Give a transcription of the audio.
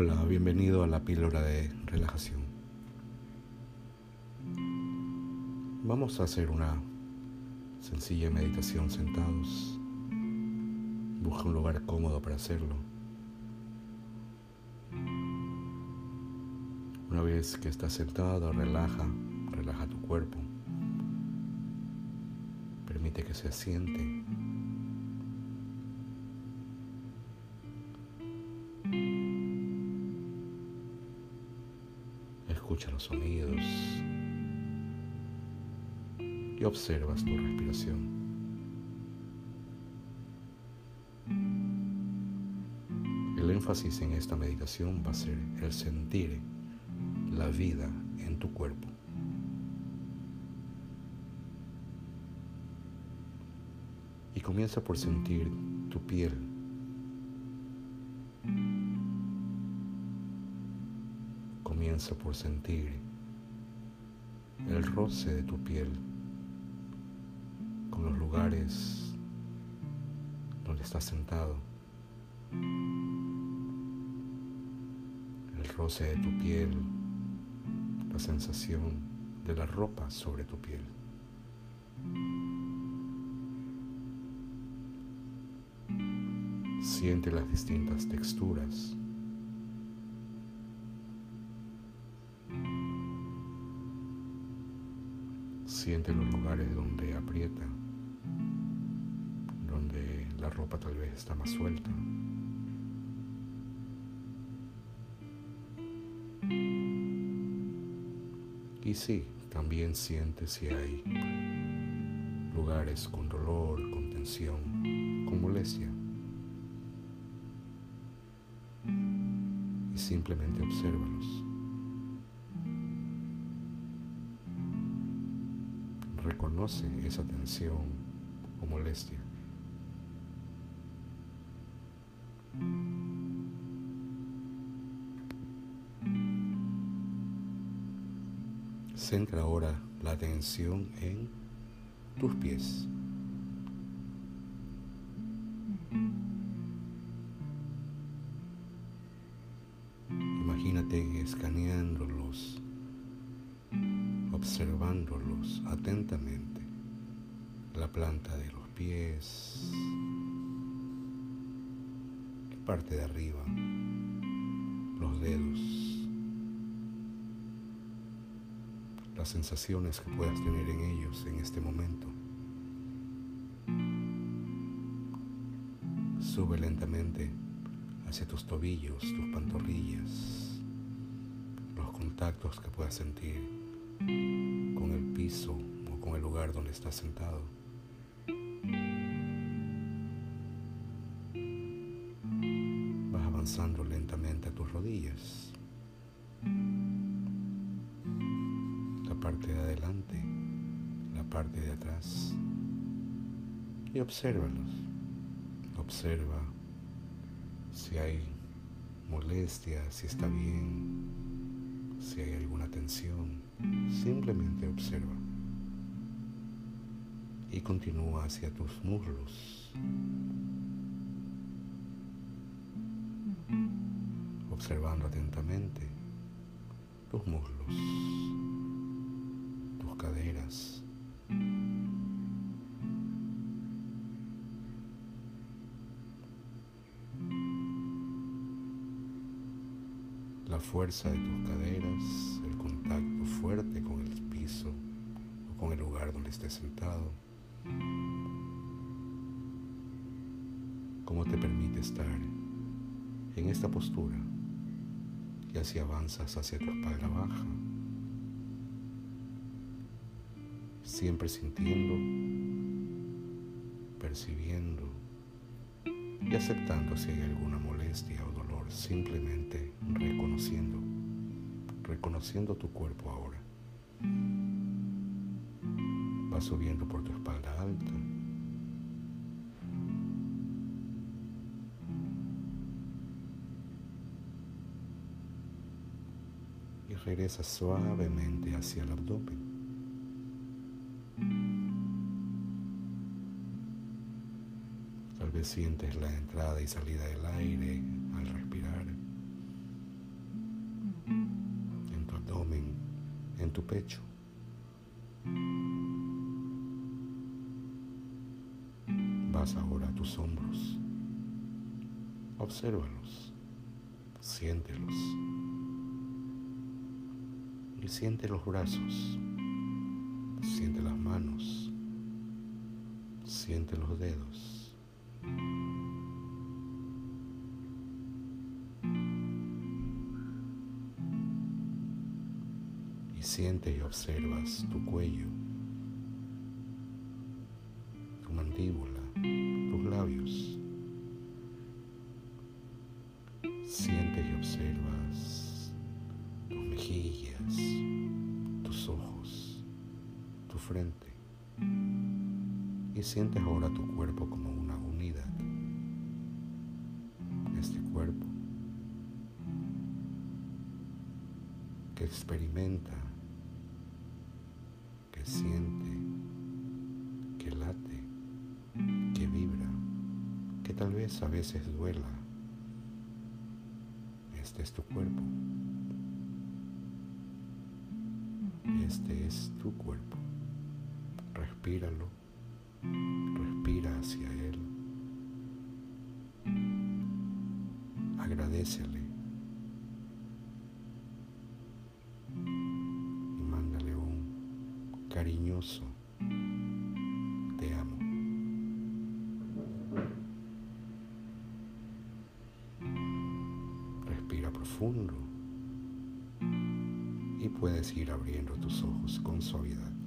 Hola, bienvenido a la píldora de relajación. Vamos a hacer una sencilla meditación sentados. Busca un lugar cómodo para hacerlo. Una vez que estás sentado, relaja, relaja tu cuerpo. Permite que se asiente. Escucha los sonidos y observas tu respiración. El énfasis en esta meditación va a ser el sentir la vida en tu cuerpo. Y comienza por sentir tu piel comienza por sentir el roce de tu piel con los lugares donde estás sentado. El roce de tu piel, la sensación de la ropa sobre tu piel. Siente las distintas texturas Siente los lugares donde aprieta, donde la ropa tal vez está más suelta. Y sí, también siente si hay lugares con dolor, con tensión, con molestia. Y simplemente obsérvalos. Reconoce esa tensión o molestia. Centra ahora la atención en tus pies. Imagínate escaneándolos observándolos atentamente, la planta de los pies, la parte de arriba, los dedos, las sensaciones que puedas tener en ellos en este momento. Sube lentamente hacia tus tobillos, tus pantorrillas, los contactos que puedas sentir o con el lugar donde estás sentado. Vas avanzando lentamente a tus rodillas. La parte de adelante, la parte de atrás. Y obsérvalos. Observa si hay molestia, si está bien, si hay alguna tensión. Simplemente observa y continúa hacia tus muslos. Observando atentamente tus muslos, tus caderas. La fuerza de tus caderas, el contacto fuerte con el piso o con el lugar donde estés sentado. Cómo te permite estar en esta postura y así avanzas hacia tu espalda baja, siempre sintiendo, percibiendo y aceptando si hay alguna molestia o dolor, simplemente reconociendo reconociendo tu cuerpo ahora subiendo por tu espalda alta. Y regresa suavemente hacia el abdomen. Tal vez sientes la entrada y salida del aire al respirar. En tu abdomen, en tu pecho. Tus hombros. Obsérvalos, siéntelos y siente los brazos, siente las manos, siente los dedos. Y siente y observas tu cuello, tu mandíbula, frente. Y sientes ahora tu cuerpo como una unidad. Este cuerpo que experimenta, que siente, que late, que vibra, que tal vez a veces duela este es tu cuerpo. Este es tu cuerpo. Respíralo. Respira hacia él. Agradecele. Y mándale un cariñoso te amo. profundo y puedes ir abriendo tus ojos con suavidad.